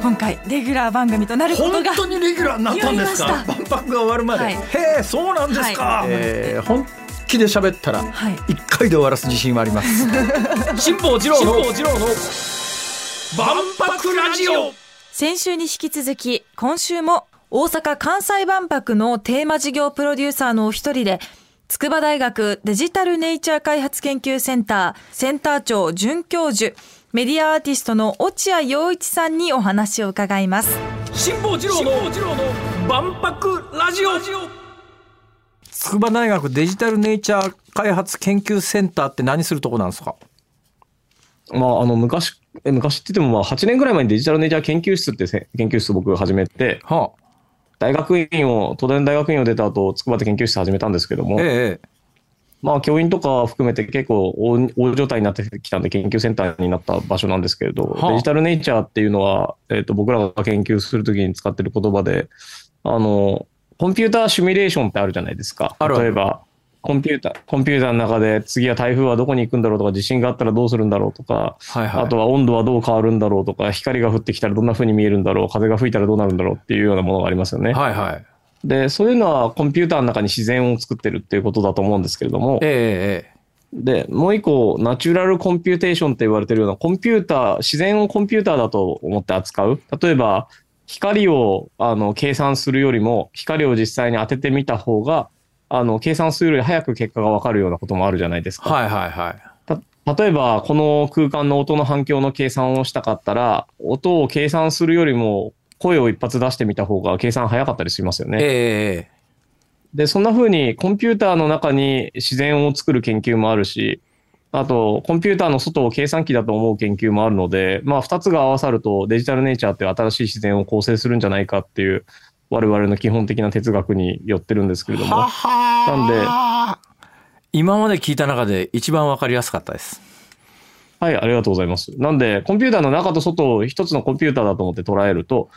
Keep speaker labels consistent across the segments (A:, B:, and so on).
A: 今回レギュラー番組となることが
B: 本当にレギュラーになったんですか？万博が終わるまで、
A: はい。
B: へえそうなんですか、
A: は
B: えー本気で喋ったら
A: はい。
B: 一回で終わらす自信はあります。辛坊治郎の万博ラジオ。
A: 先週に引き続き今週も大阪・関西万博のテーマ事業プロデューサーのお一人で筑波大学デジタルネイチャー開発研究センターセンター長准教授メディアアーティストの落合陽一さんにお話を伺います。
B: 辛坊治郎の万博ラジオ。筑波大学デジタルネイチャー開発研究センターって何するとこなんですか？
C: まあ、あの昔、え昔って言っても、まあ、8年ぐらい前にデジタルネイチャー研究室ってせ研究室を僕が始めて、
B: は
C: 大学院を、東大の大学院を出た後、筑波で研究室始めたんですけど
B: あ、
C: も、
B: ええ
C: まあ、教員とか含めて結構大大状態になってきたんで、研究センターになった場所なんですけれど、
B: はあ
C: デジタルネイチャーっていうのは、えっ、と、僕らが研究するときに使ってる言葉で、あの、コンピューターシミュレーションってあるじゃないですか。例えば、コンピューター、コンピューターの中で次は台風はどこに行くんだろうとか、地震があったらどうするんだろうとか、
B: はいはい
C: あとは温度はどう変わるんだろうとか、光が降ってきたらどんな風に見えるんだろう、風が吹いたらどうなるんだろうっていうようなものがありますよね。
B: はいはい
C: で、そういうのはコンピューターの中に自然を作ってるっていうことだと思うんですけれども、
B: えええ
C: で、もう一個、 natural computation って言われてるような、コンピューター、自然をコンピューターだと思って扱う。例えば、光をあの計算するよりも、光を実際に当ててみた方が、あの計算するより早く結果がわかるようなこともあるじゃないですか。
B: はいはいはい
C: た例えば、この空間の音の反響の計算をしたかったら、音を計算するよりも、声を一発出してみた方が計算早かったりしますよね。
B: えええ
C: で、そんな風にコンピューターの中に自然を作る研究もあるし、あと、コンピューターの外を計算機だと思う研究もあるので、まあ、二つが合わさるとデジタルネイチャーっていう新しい自然を構成するんじゃないかっていう、我々の基本的な哲学に寄ってるんですけれども。なんで、
B: 今まで聞いた中で一番わかりやすかったです
C: はい、ありがとうございます。なんで、コンピューターの中と外を一つのコンピューターだと思って捉えると、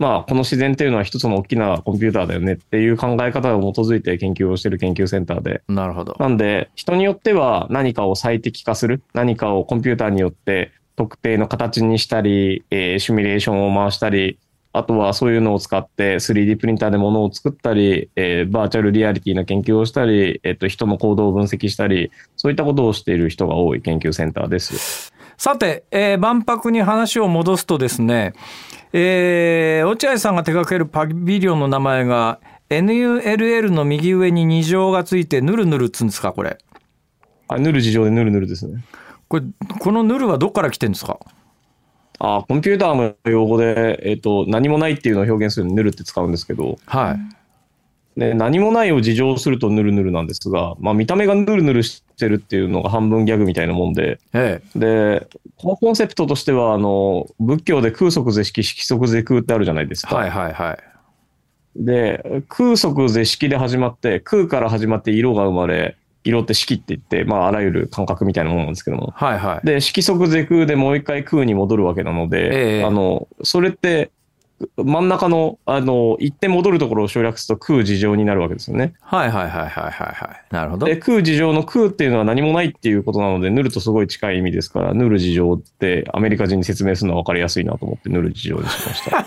C: まあ、この自然っていうのは一つの大きなコンピューターだよねっていう考え方を基づいて研究をしている研究センターで、
B: なるほど
C: なんで、人によっては何かを最適化する、何かをコンピューターによって特定の形にしたり、えーシミュレーションを回したり、あとはそういうのを使って 3D プリンターで物を作ったり、えーバーチャルリアリティな研究をしたり、えっと、人の行動を分析したり、そういったことをしている人が多い研究センターです。
B: さて、えー万博に話を戻すとですね、えー落合さんが手掛けるパビリオンの名前が NULL の右上に2乗がついてヌルヌルっつうんですかこれ
C: あ、ヌル事情でヌルヌルですね。
B: これこのヌルはどっから来てるんですか？
C: あ、コンピューターの用語で、えっと、何もないっていうのを表現するのにヌルって使うんですけど、
B: はい、
C: で何もないを自浄するとヌルヌルなんですが、まあ、見た目がヌルヌルしてるっていうのが半分ギャグみたいなもんで、
B: ええ。
C: で、このコンセプトとしては、あの、仏教で空即是式、色即是空ってあるじゃないですか。
B: はいはいはい。
C: で、空即是式で始まって、空から始まって色が生まれ、色って式って言って、まあ、あらゆる感覚みたいなものなんですけども。
B: はいはい
C: で、色即是空でもう一回空に戻るわけなので、
B: ええ
C: あの、それって、真ん中の、あの、一点戻るところを省略すると空事情になるわけですよね。
B: はいはいはいはいはいはいなるほど
C: で、空事情の空っていうのは何もないっていうことなので、ヌルとすごい近い意味ですから、ヌル事情ってアメリカ人に説明するのは分かりやすいなと思って、ヌル事情にしました。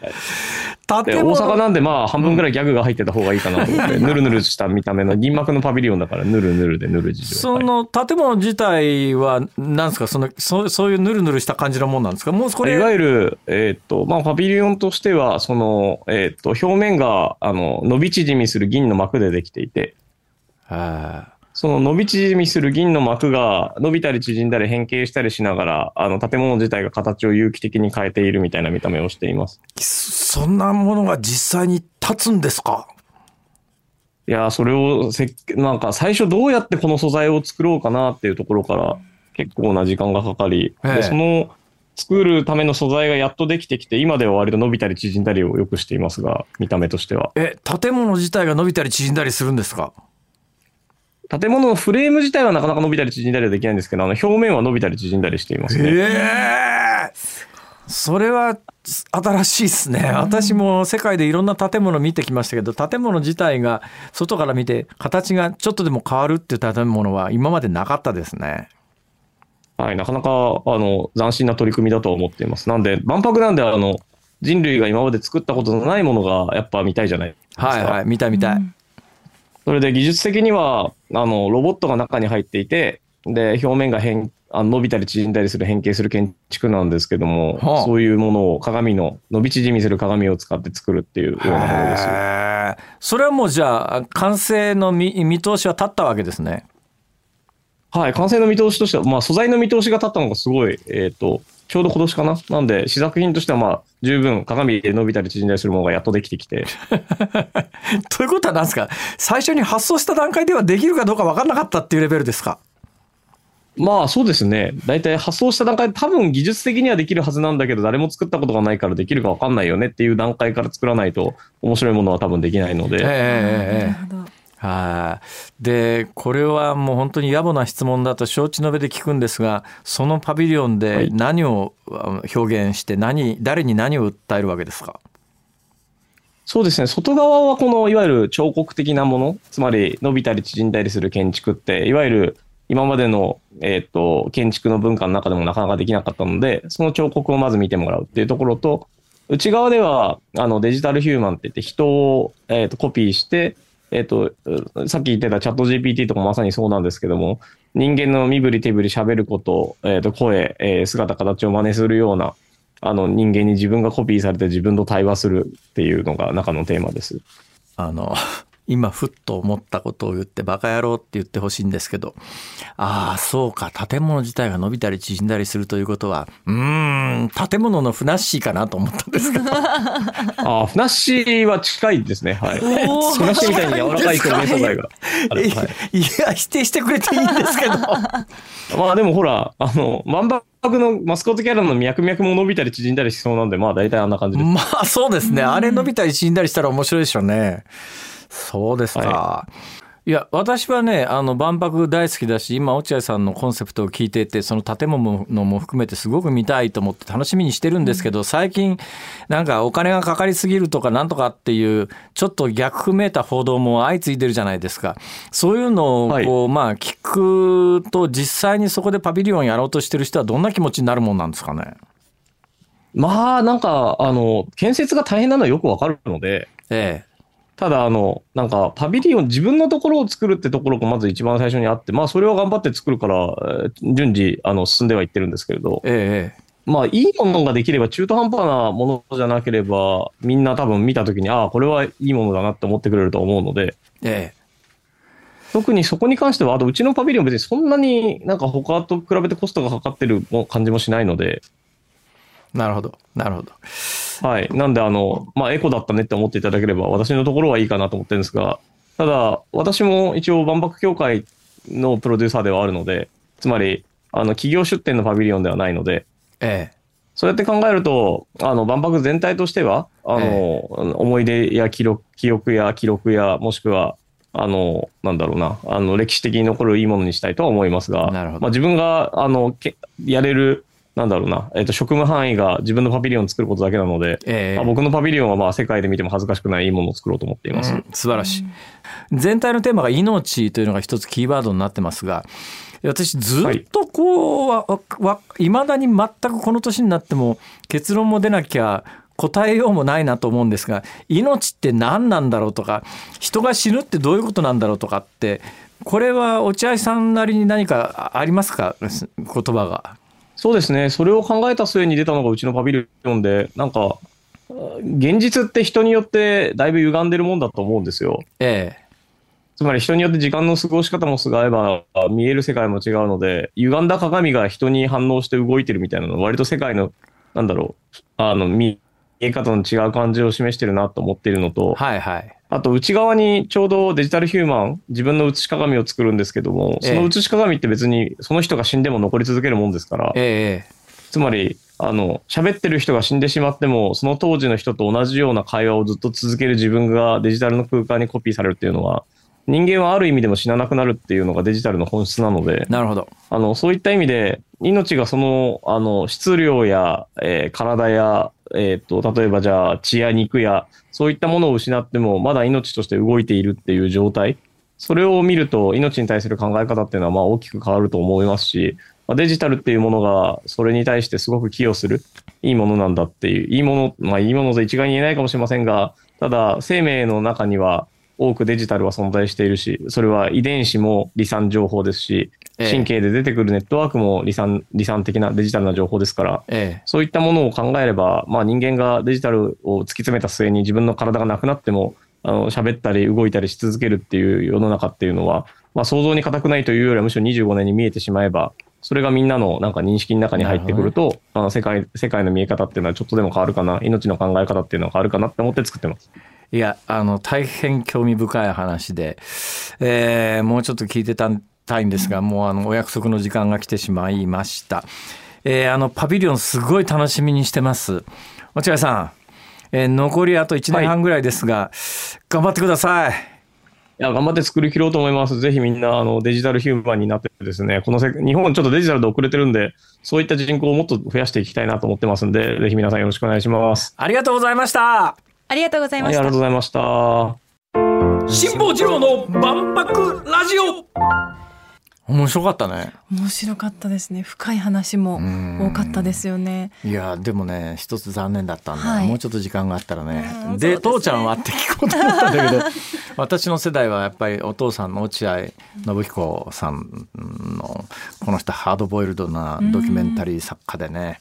C: で、大
B: 建物。
C: 阪なんでまあ半分ぐらいギャグが入ってた方がいいかなと思って、ヌルヌルした見た目の銀幕のパビリオンだから、ヌルヌルでヌル事情。
B: その建物自体は何ですか？そのそそういうヌルヌルした感じのもんなんですか？もうこれ
C: いわゆる、えーっと、まあ、パビリオンとしては、その、えーっと、表面が、あの、伸び縮みする銀の膜でできていて、
B: は
C: その伸び縮みする銀の膜が伸びたり縮んだり変形したりしながら、あの、建物自体が形を有機的に変えているみたいな見た目をしています。
B: いそんなものが実際に立つんですか？
C: いやー、それをせっ、なんか最初どうやってこの素材を作ろうかなっていうところから結構な時間がかかり、
B: ええ
C: でその作るための素材がやっとできてきて、今では割と伸びたり縮んだりをよくしていますが、見た目としては。
B: え建物自体が伸びたり縮んだりするんですか？
C: 建物のフレーム自体はなかなか伸びたり縮んだりはできないんですけど、あの表面は伸びたり縮んだりしていますね。
B: ええそれは新しいですね私も世界でいろんな建物見てきましたけど建物自体が外から見て形がちょっとでも変わるっていう建物は今までなかったですね
C: はい、なかなか、あの、斬新な取り組みだと思っています。なんで、万博なんで、あの、人類が今まで作ったことのないものが、やっぱ見たいじゃないですか。
B: はいはい見たい見たい、
C: それで技術的には、あの、ロボットが中に入っていて、で、表面が変、あの伸びたり縮んだりする変形する建築なんですけども、
B: はあ。
C: そういうものを鏡の、伸び縮みする鏡を使って作るっていうようなものです。
B: それはもうじゃあ完成の見見通しは立ったわけですね。
C: はい、完成の見通しとしては、まあ、素材の見通しが立ったのがすごい、えっ、と、ちょうど今年かな？なんで、試作品としては、まあ、十分鏡で伸びたり縮んだりするものがやっとできてきて、
B: ということは何ですか？最初に発送した段階ではできるかどうか分からなかったっていうレベルですか？
C: まあそうですね。大体発送した段階で多分技術的にはできるはずなんだけど、誰も作ったことがないからできるか分かんないよねっていう段階から作らないと面白いものは多分できないので、
B: ええええええ。
A: なるほど
B: はい。で、これはもう本当に野暮な質問だと承知の上で聞くんですが、そのパビリオン
C: は
B: で
C: い
B: 何をあ表現して何、誰に何を訴えるわけですか？
C: そうですね。外側はこのいわゆる彫刻的なもの、つまり伸びたり縮んだりする建築って、いわゆる今までの、えっと建築の文化の中でもなかなかできなかったので、その彫刻をまず見てもらうっていうところと、内側ではあのデジタルヒューマンって言って人を、えっとコピーして、えっとさっき言ってたチャット GPT とかまさにそうなんですけども、人間の身振り手振り喋ること、えっと声、えー姿形を真似するようなあの人間に自分がコピーされて自分と対話するっていうのが中のテーマです。
B: あの、今ふっと思ったことを言ってバカ野郎って言ってほしいんですけど、ああ、そうか、建物自体が伸びたり縮んだりするということは、うーん、建物のふなっしーかなと思ったんですけど、
C: ああ、ふなっしーは近いですね。はい。ふなっしーみたいに柔らかい表現素材が。はい。
B: いや、否定してくれていいんですけど。
C: まあでもほら、あの、万博のマスコットキャラの脈々も伸びたり縮んだりしそうなんで、まあ大体あんな感じです。
B: まあそうですね。あれ伸びたり縮んだりしたら面白いでしょうね。そうですか。、
C: はい
B: や、私はね、あの、万博大好きだし、今、落合さんのコンセプトを聞いていて、その建物も含めてすごく見たいと思って楽しみにしてるんですけど、最近、なんかお金がかかりすぎるとかなんとかっていう、ちょっと逆めいた報道も相次いでるじゃないですか。そういうのを、こう、まあ、聞くと、実際にそこでパビリオンやろうとしてる人はどんな気持ちになるもんなんですかね。
C: まあなんか、あの、建設が大変なのはよくわかるので、
B: ええ。
C: ただあの、なんかパビリオン、自分のところを作るってところがまず一番最初にあって、まあそれは頑張って作るから、えー順次、あの、進んではいってるんですけれど、
B: ええ。
C: まあ、いいものができれば、中途半端なものじゃなければ、みんな多分見たときに、ああ、これはいいものだなって思ってくれると思うので、
B: ええ。
C: 特にそこに関しては、あとうちのパビリオン別にそんなになんか他と比べてコストがかかってる感じもしないので、
B: なるほど。なるほど。
C: はい。なんで、あの、まあ、エコだったねって思っていただければ、私のところはいいかなと思ってるんですが、ただ、私も一応万博協会のプロデューサーではあるので、つまり、あの、企業出展のパビリオンではないので、
B: ええ。
C: そうやって考えると、あの、万博全体としては、あの、
B: え
C: 思い出や記録、記憶や記録や、もしくは、あの、なんだろうな、あの、歴史的に残るいいものにしたいとは思いますが、
B: なるほど
C: まあ、自分が、あの、けやれる、なんだろうな、えっ、と、職務範囲が自分のパビリオンを作ることだけなので、
B: ええ
C: まあ僕のパビリオンはまあ世界で見ても恥ずかしくないいいものを作ろうと思っています。
B: うん素晴らしい。全体のテーマが命というのが一つキーワードになってますが、私ずっとこう、わわいまだに全くこの年になっても結論も出なきゃ答えようもないなと思うんですが命って何なんだろうとか人が死ぬってどういうことなんだろうとかってこれは落合さんなりに何かありますか？言葉が。
C: そうですね。それを考えた末に出たのがうちのパビリオンで、なんか、現実って人によってだいぶ歪んでるもんだと思うんですよ。
B: え
C: つまり人によって時間の過ごし方も違えば、見える世界も違うので、歪んだ鏡が人に反応して動いてるみたいなのは割と世界の、なんだろう、あの、見え方の違う感じを示してるなと思っているの
B: え
C: と、
B: はいはい。
C: あと内側にちょうどデジタルヒューマン、自分の写し鏡を作るんですけども、
B: ええ
C: その写し鏡って別にその人が死んでも残り続けるもんですから、
B: ええ
C: つまり、あの、喋ってる人が死んでしまっても、その当時の人と同じような会話をずっと続ける自分がデジタルの空間にコピーされるっていうのは、人間はある意味でも死ななくなるっていうのがデジタルの本質なので、
B: なるほど。
C: あの、そういった意味で、命がその、あの、質量や、えー体や、えっ、と、例えばじゃあ血や肉や、そういったものを失っても、まだ命として動いているっていう状態。それを見ると、命に対する考え方っていうのは、まあ大きく変わると思いますし、まあデジタルっていうものがそれに対してすごく寄与するいいものなんだっていう、いいもの、まあいいものと一概に言えないかもしれませんが、ただ生命の中には多くデジタルは存在しているし、それは遺伝子も離散情報ですし、
B: ええ。
C: 神経で出てくるネットワークも離散、離散的なデジタルな情報ですから、
B: ええ。
C: そういったものを考えれば、まあ、人間がデジタルを突き詰めた末に自分の体がなくなっても、あの喋ったり動いたりし続けるっていう世の中っていうのは、まあ、想像に難くないというよりはむしろ25年に見えてしまえば、それがみんなのなんか認識の中に入ってくると、あの世界世界の見え方っていうのはちょっとでも変わるかな、命の考え方っていうのは変わるかなって思って作ってます。
B: いやあの大変興味深い話で、えーもうちょっと聞いてたたいんですが、もうあのお約束の時間が来てしまいました。えーあのパビリオンすごい楽しみにしてます。落合さん、えー残りあと1年半ぐらいですが、頑張ってください。
C: いや、頑張って作り切ろうと思います。ぜひみんなあのデジタルヒューマンになってですね、このせ日本ちょっとデジタルで遅れてるんで、そういった人口をもっと増やしていきたいなと思ってますんで、ぜひ皆さんよろしくお願いします。
B: ありがとうございました。
A: ありがとうござい、ました
C: ありがとうございました。
B: 辛坊治郎の万博ラジオ。面白かったね。
A: 面白かったですね。深い話も多かったですよね。
B: いやでもね一つ残念だったんだ。よ、
A: はい。
B: もうちょっと時間があったらね。
A: うん
B: で
A: ね。
B: 父ちゃんはって聞こうと思ったんだけど 私の世代はやっぱりお父さんの落合信彦さんのこの人ハードボイルドなドキュメンタリー作家でね、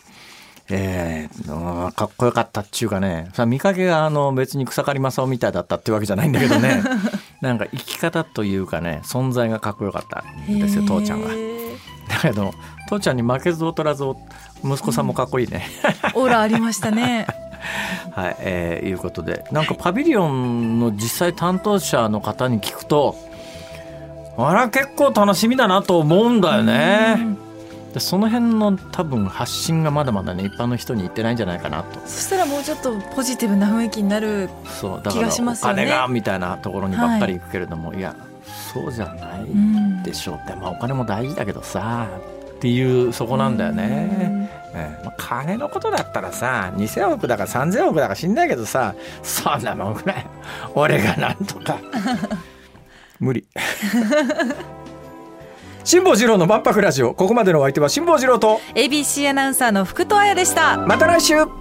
B: えーうんかっこよかったっていうかね。さ見かけがあの別に草刈正雄みたいだったってわけじゃないんだけどね なんか生き方というかね存在がかっこよかったんですよ父ちゃんは。だけど父ちゃんに負けず劣らず息子さんもかっこいいね。
A: オーラありましたね
B: はい、えーいうことでなんかパビリオンの実際担当者の方に聞くとあら結構楽しみだなと思うんだよね。でその辺の多分発信がまだまだね一般の人に言ってないんじゃないかなと。
A: そしたらもうちょっとポジティブな雰囲気になる気がしますよね。
B: 金がみたいなところにばっかり行くけれども、い、やそうじゃない
A: うん
B: でしょう。って、まあ、お金も大事だけどさっていうそこなんだよね。ええ。まあ、金のことだったらさ2,000億だか3,000億だか知んないけどさそんなもんぐらい。俺がなんとか。無理辛坊治郎の万博ラジオ。ここまでのお相手は辛坊治郎と。
A: ABC アナウンサーの福戸彩でした。
B: また来週